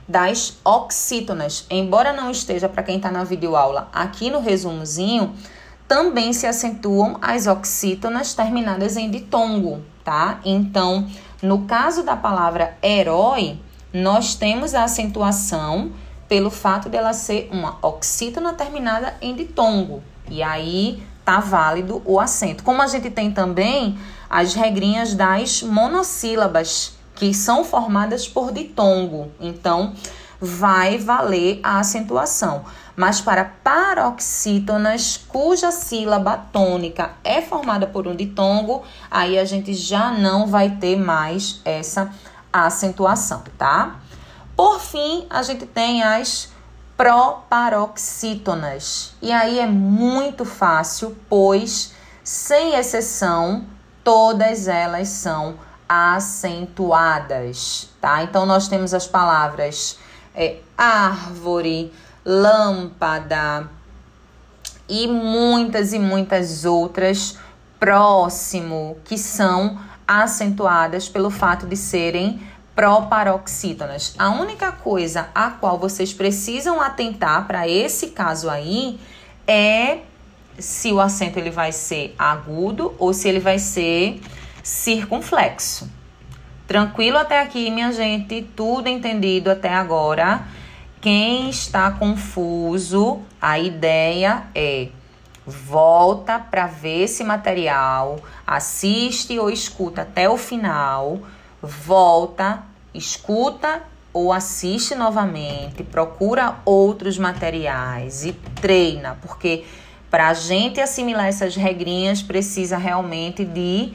Das oxítonas. Embora não esteja para quem está na videoaula aqui no resumozinho, também se acentuam as oxítonas terminadas em ditongo, tá? Então, no caso da palavra herói, nós temos a acentuação pelo fato dela ser uma oxítona terminada em ditongo. E aí tá válido o acento. Como a gente tem também as regrinhas das monossílabas, que são formadas por ditongo. Então, vai valer a acentuação. Mas para paroxítonas, cuja sílaba tônica é formada por um ditongo, aí a gente já não vai ter mais essa acentuação, tá? Por fim, a gente tem as proparoxítonas. E aí é muito fácil, pois, sem exceção, todas elas são acentuadas, tá? Então nós temos as palavras é, árvore, lâmpada e muitas e muitas outras próximo que são acentuadas pelo fato de serem proparoxítonas. A única coisa a qual vocês precisam atentar para esse caso aí é se o acento ele vai ser agudo ou se ele vai ser circunflexo. Tranquilo até aqui, minha gente? Tudo entendido até agora? Quem está confuso, a ideia é volta para ver esse material, assiste ou escuta até o final, volta, escuta ou assiste novamente, procura outros materiais e treina, porque para a gente assimilar essas regrinhas precisa realmente de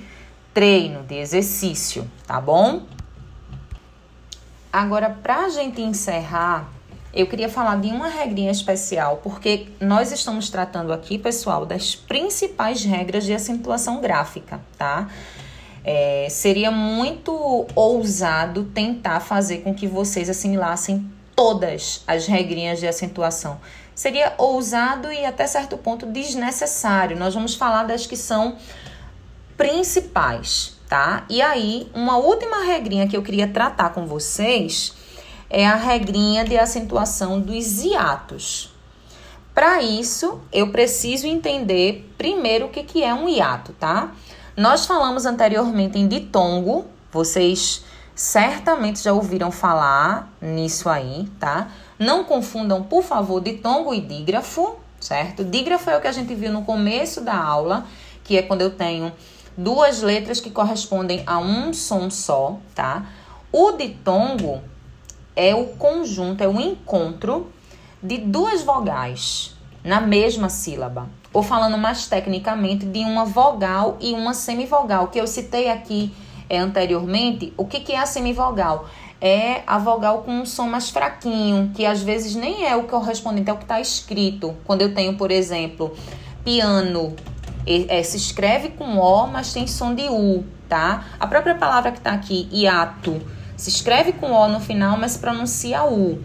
treino, de exercício, tá bom? Agora, para a gente encerrar, eu queria falar de uma regrinha especial, porque nós estamos tratando aqui, pessoal, das principais regras de acentuação gráfica, tá? É, seria muito ousado tentar fazer com que vocês assimilassem todas as regrinhas de acentuação. Seria ousado e até certo ponto desnecessário. Nós vamos falar das que são principais, tá? E aí, uma última regrinha que eu queria tratar com vocês é a regrinha de acentuação dos hiatos. Para isso, eu preciso entender primeiro o que, que é um hiato, tá? Nós falamos anteriormente em ditongo, vocês certamente já ouviram falar nisso aí, tá? Não confundam, por favor, ditongo e dígrafo, certo? Dígrafo é o que a gente viu no começo da aula, que é quando eu tenho duas letras que correspondem a um som só, tá? O ditongo é o conjunto, é o encontro de duas vogais na mesma sílaba. Ou falando mais tecnicamente, de uma vogal e uma semivogal, que eu citei aqui é, anteriormente. O que, que é a semivogal? É a vogal com um som mais fraquinho, que às vezes nem é o correspondente ao que está escrito. Quando eu tenho, por exemplo, piano, é, se escreve com O, mas tem som de U, tá? A própria palavra que está aqui, hiato, se escreve com O no final, mas pronuncia U.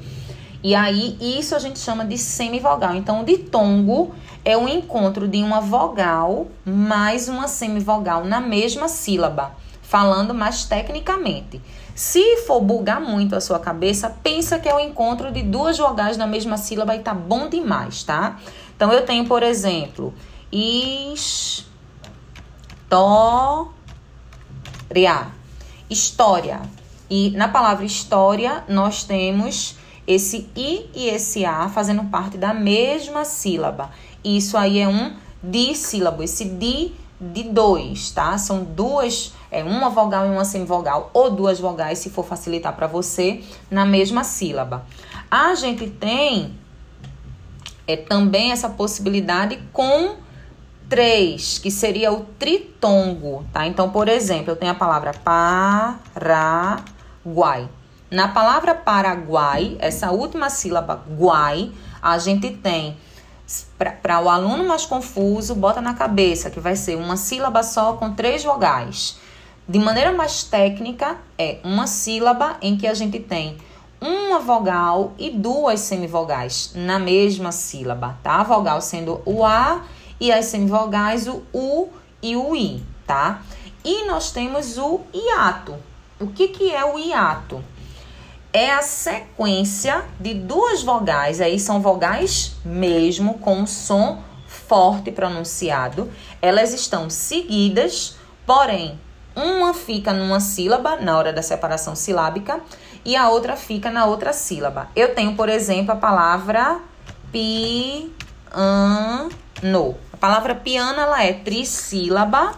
E aí, isso a gente chama de semivogal. Então, o ditongo é o encontro de uma vogal mais uma semivogal na mesma sílaba, falando mais tecnicamente. Se for bugar muito a sua cabeça, pensa que é o encontro de duas vogais na mesma sílaba e tá bom demais, tá? Então, eu tenho, por exemplo, história. História. E na palavra história, nós temos esse i e esse a fazendo parte da mesma sílaba. Isso aí é um dissílabo, esse di de dois, tá? São duas, é uma vogal e uma semivogal, ou duas vogais, se for facilitar para você, na mesma sílaba. A gente tem é também essa possibilidade com três, que seria o tritongo, tá? Então, por exemplo, eu tenho a palavra Paraguai. Na palavra Paraguai, essa última sílaba guai, a gente tem para o aluno mais confuso, bota na cabeça que vai ser uma sílaba só com três vogais. De maneira mais técnica, é uma sílaba em que a gente tem uma vogal e duas semivogais na mesma sílaba, tá? A vogal sendo o A e as semivogais o U e o I, tá? E nós temos o hiato. O que, que é o hiato? É a sequência de duas vogais, aí são vogais mesmo, com um som forte pronunciado. Elas estão seguidas, porém, uma fica numa sílaba na hora da separação silábica e a outra fica na outra sílaba. Eu tenho, por exemplo, a palavra piano. A palavra piano ela é trissílaba,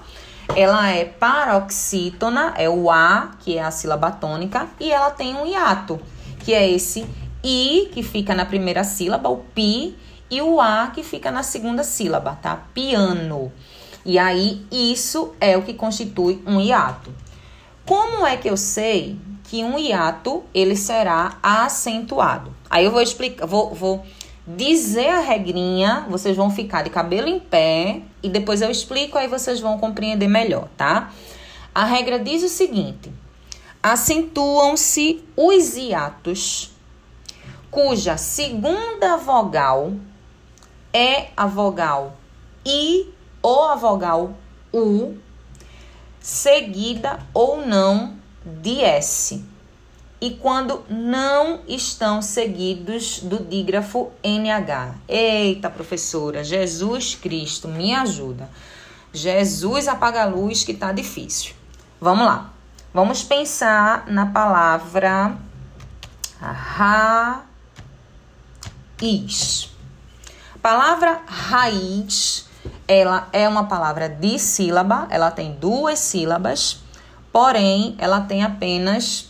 ela é paroxítona, é o A, que é a sílaba tônica, e ela tem um hiato, que é esse I, que fica na primeira sílaba, o pi, e o A, que fica na segunda sílaba, tá? Piano. E aí, isso é o que constitui um hiato. Como é que eu sei que um hiato ele será acentuado? Aí eu vou explicar, vou, vou dizer a regrinha, vocês vão ficar de cabelo em pé e depois eu explico, aí vocês vão compreender melhor, tá? A regra diz o seguinte: acentuam-se os hiatos cuja segunda vogal é a vogal I ou a vogal U, seguida ou não de S e quando não estão seguidos do dígrafo NH. Eita, professora, Jesus Cristo, me ajuda. Jesus apaga a luz que tá difícil. Vamos lá. Vamos pensar na palavra is. Palavra raiz, ela é uma palavra de sílaba, ela tem duas sílabas, porém ela tem apenas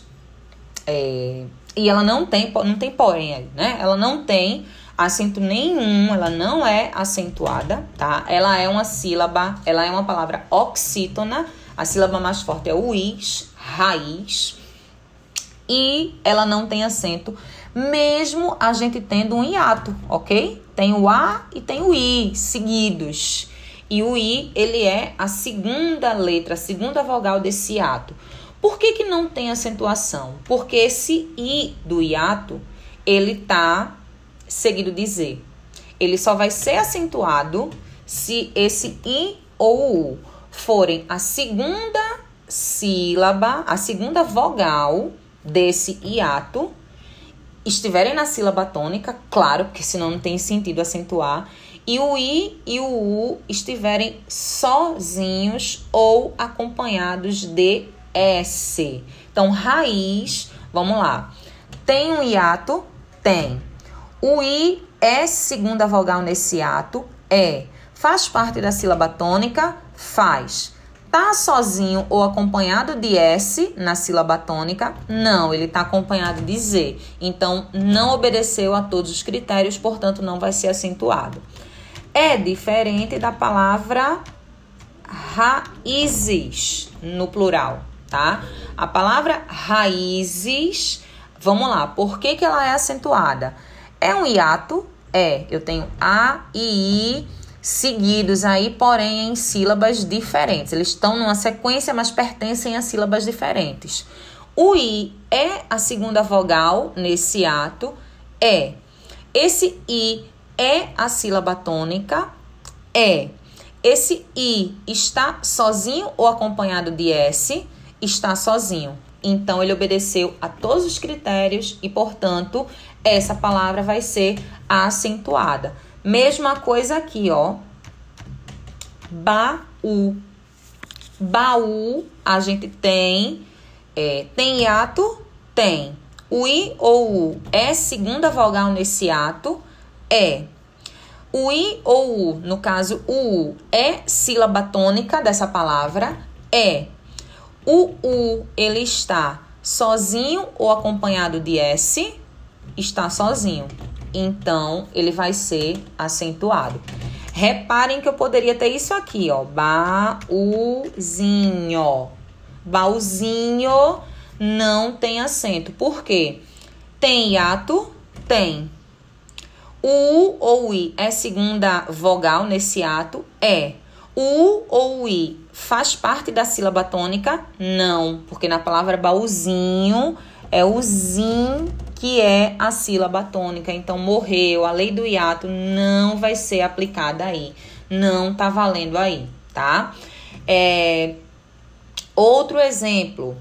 é, e ela não tem não tem porém né? Ela não tem acento nenhum, ela não é acentuada, tá? Ela é uma sílaba, ela é uma palavra oxítona. A sílaba mais forte é o is, raiz. E ela não tem acento, mesmo a gente tendo um hiato, ok? Tem o A e tem o I seguidos. E o I, ele é a segunda letra, a segunda vogal desse hiato. Por que, que não tem acentuação? Porque esse I do hiato, ele tá seguido de Z. Ele só vai ser acentuado se esse I ou U forem a segunda sílaba, a segunda vogal desse hiato, estiverem na sílaba tônica, claro, porque senão não tem sentido acentuar, e o I e o U estiverem sozinhos ou acompanhados de S. Então, raiz, vamos lá. Tem um hiato? Tem. O I é segunda vogal nesse ato? É. Faz parte da sílaba tônica? Faz. Tá sozinho ou acompanhado de S na sílaba tônica? Não, ele está acompanhado de Z. Então, não obedeceu a todos os critérios, portanto, não vai ser acentuado. É diferente da palavra raízes no plural, tá? A palavra raízes, vamos lá, por que, que ela é acentuada? É um hiato? É. Eu tenho A e I seguidos aí, porém em sílabas diferentes. Eles estão numa sequência, mas pertencem a sílabas diferentes. O I é a segunda vogal nesse ato? É. Esse I é a sílaba tônica? É. Esse I está sozinho ou acompanhado de S? Está sozinho. Então, ele obedeceu a todos os critérios e, portanto, essa palavra vai ser acentuada. Mesma coisa aqui, ó. Baú. Baú, a gente tem. É, tem hiato? Tem. O I ou U é segunda vogal nesse ato? É. O I ou U, no caso, o U, é sílaba tônica dessa palavra? É. O U, ele está sozinho ou acompanhado de S? Está sozinho. Então, ele vai ser acentuado. Reparem que eu poderia ter isso aqui, ó. Baúzinho. Baúzinho não tem acento. Por quê? Tem hiato? Tem. O U ou I é segunda vogal nesse ato? É. O U ou I faz parte da sílaba tônica? Não, porque na palavra baúzinho é o zin que é a sílaba tônica. Então, morreu, a lei do hiato não vai ser aplicada aí. Não tá valendo aí, tá? É, outro exemplo.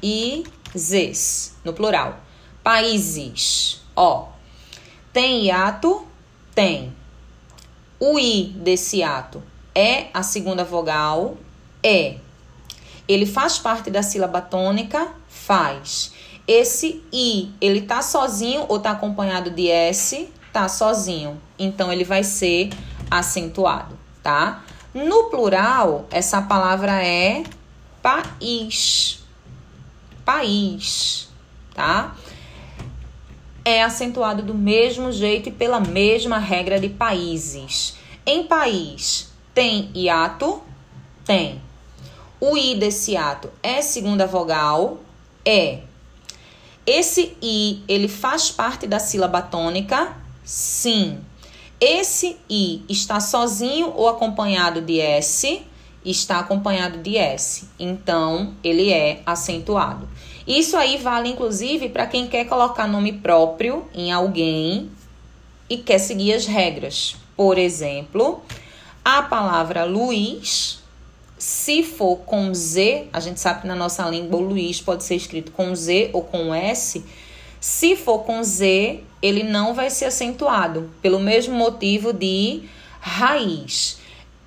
Países, no plural. Países, ó. Tem hiato? Tem. O i desse ato é a segunda vogal? É. Ele faz parte da sílaba tônica? Faz. Esse i, ele tá sozinho ou tá acompanhado de s? Tá sozinho. Então ele vai ser acentuado, tá? No plural, essa palavra é país. País, tá? É acentuado do mesmo jeito e pela mesma regra de países. Em país, tem hiato? Tem. O I desse ato é segunda vogal? É. Esse I, ele faz parte da sílaba tônica? Sim. Esse I está sozinho ou acompanhado de S? Está acompanhado de S. Então, ele é acentuado. Isso aí vale, inclusive, para quem quer colocar nome próprio em alguém e quer seguir as regras. Por exemplo, a palavra Luiz se for com Z, a gente sabe que na nossa língua o Luiz pode ser escrito com Z ou com S. Se for com Z, ele não vai ser acentuado, pelo mesmo motivo de raiz.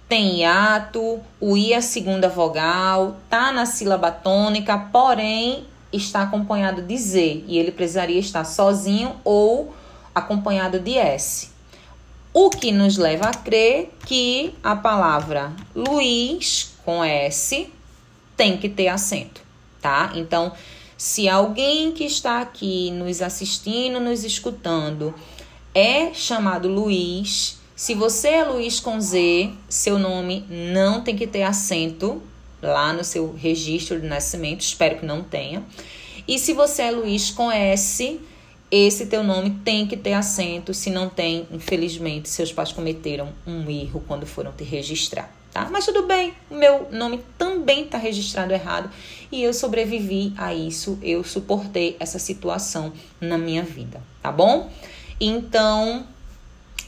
Tem hiato, o I é a segunda vogal, tá na sílaba tônica, porém está acompanhado de Z e ele precisaria estar sozinho ou acompanhado de S. O que nos leva a crer que a palavra Luiz com S tem que ter acento, tá? Então, se alguém que está aqui nos assistindo, nos escutando, é chamado Luiz, se você é Luiz com Z, seu nome não tem que ter acento lá no seu registro de nascimento, espero que não tenha. E se você é Luiz com S, esse teu nome tem que ter acento. Se não tem, infelizmente, seus pais cometeram um erro quando foram te registrar, tá? Mas tudo bem, meu nome também está registrado errado e eu sobrevivi a isso, eu suportei essa situação na minha vida, tá bom? Então,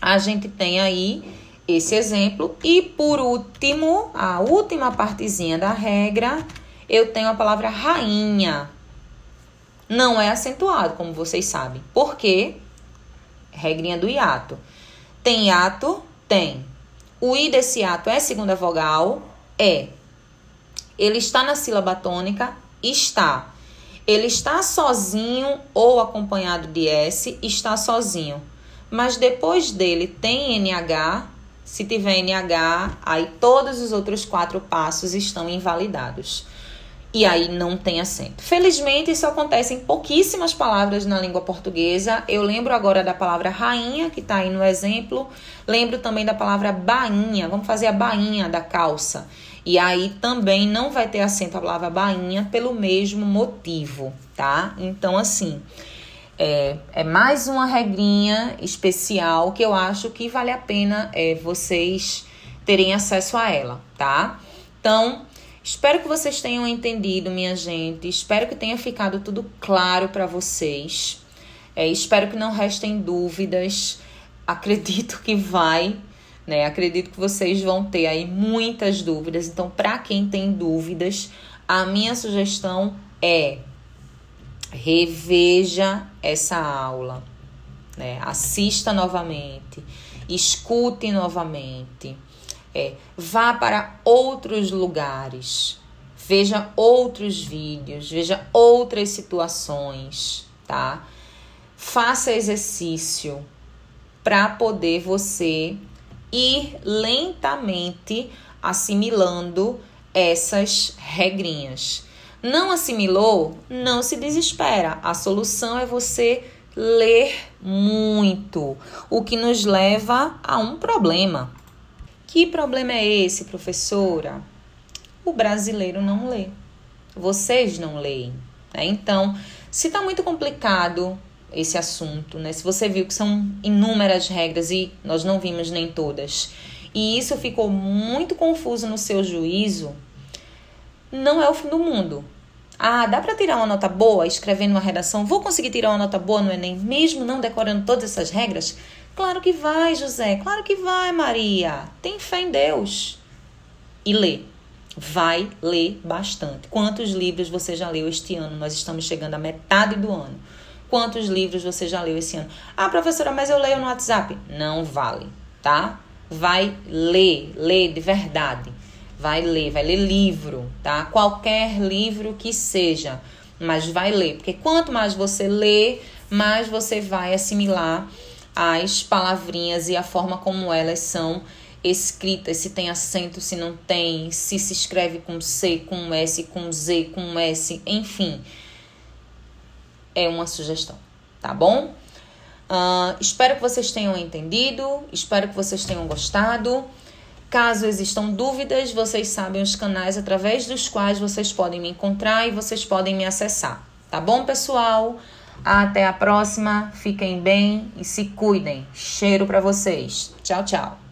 a gente tem aí esse exemplo. E por último, a última partezinha da regra, eu tenho a palavra rainha não é acentuado, como vocês sabem. Por quê? Regrinha do hiato. Tem hiato? Tem. O i desse hiato é segunda vogal? É. Ele está na sílaba tônica? Está. Ele está sozinho ou acompanhado de S? Está sozinho. Mas depois dele tem NH? Se tiver NH, aí todos os outros quatro passos estão invalidados e aí não tem acento. Felizmente, isso acontece em pouquíssimas palavras na língua portuguesa. Eu lembro agora da palavra rainha, que está aí no exemplo. Lembro também da palavra bainha. Vamos fazer a bainha da calça. E aí também não vai ter acento a palavra bainha pelo mesmo motivo, tá? Então, assim, é, é mais uma regrinha especial que eu acho que vale a pena é, vocês terem acesso a ela, tá? Então, Espero que vocês tenham entendido, minha gente. Espero que tenha ficado tudo claro para vocês. É, espero que não restem dúvidas. Acredito que vai, né? Acredito que vocês vão ter aí muitas dúvidas. Então, para quem tem dúvidas, a minha sugestão é reveja essa aula, né? Assista novamente, escute novamente. É, vá para outros lugares, veja outros vídeos, veja outras situações, tá? Faça exercício para poder você ir lentamente assimilando essas regrinhas. Não assimilou? Não se desespera. A solução é você ler muito, o que nos leva a um problema. Que problema é esse, professora? O brasileiro não lê. Vocês não leem. Né? Então, se está muito complicado esse assunto, né? Se você viu que são inúmeras regras e nós não vimos nem todas, e isso ficou muito confuso no seu juízo, não é o fim do mundo. Ah, dá para tirar uma nota boa escrevendo uma redação? Vou conseguir tirar uma nota boa no Enem, mesmo não decorando todas essas regras? Claro que vai, José. Claro que vai, Maria. Tem fé em Deus. E lê. Vai ler bastante. Quantos livros você já leu este ano? Nós estamos chegando à metade do ano. Quantos livros você já leu esse ano? Ah, professora, mas eu leio no WhatsApp. Não vale, tá? Vai ler, ler de verdade. Vai ler, vai ler livro, tá? Qualquer livro que seja, mas vai ler, porque quanto mais você lê, mais você vai assimilar as palavrinhas e a forma como elas são escritas, se tem acento, se não tem, se se escreve com C, com S, com Z, com S, enfim. É uma sugestão, tá bom? Uh, espero que vocês tenham entendido, espero que vocês tenham gostado. Caso existam dúvidas, vocês sabem os canais através dos quais vocês podem me encontrar e vocês podem me acessar. Tá bom, pessoal? Até a próxima. Fiquem bem e se cuidem. Cheiro para vocês. Tchau, tchau.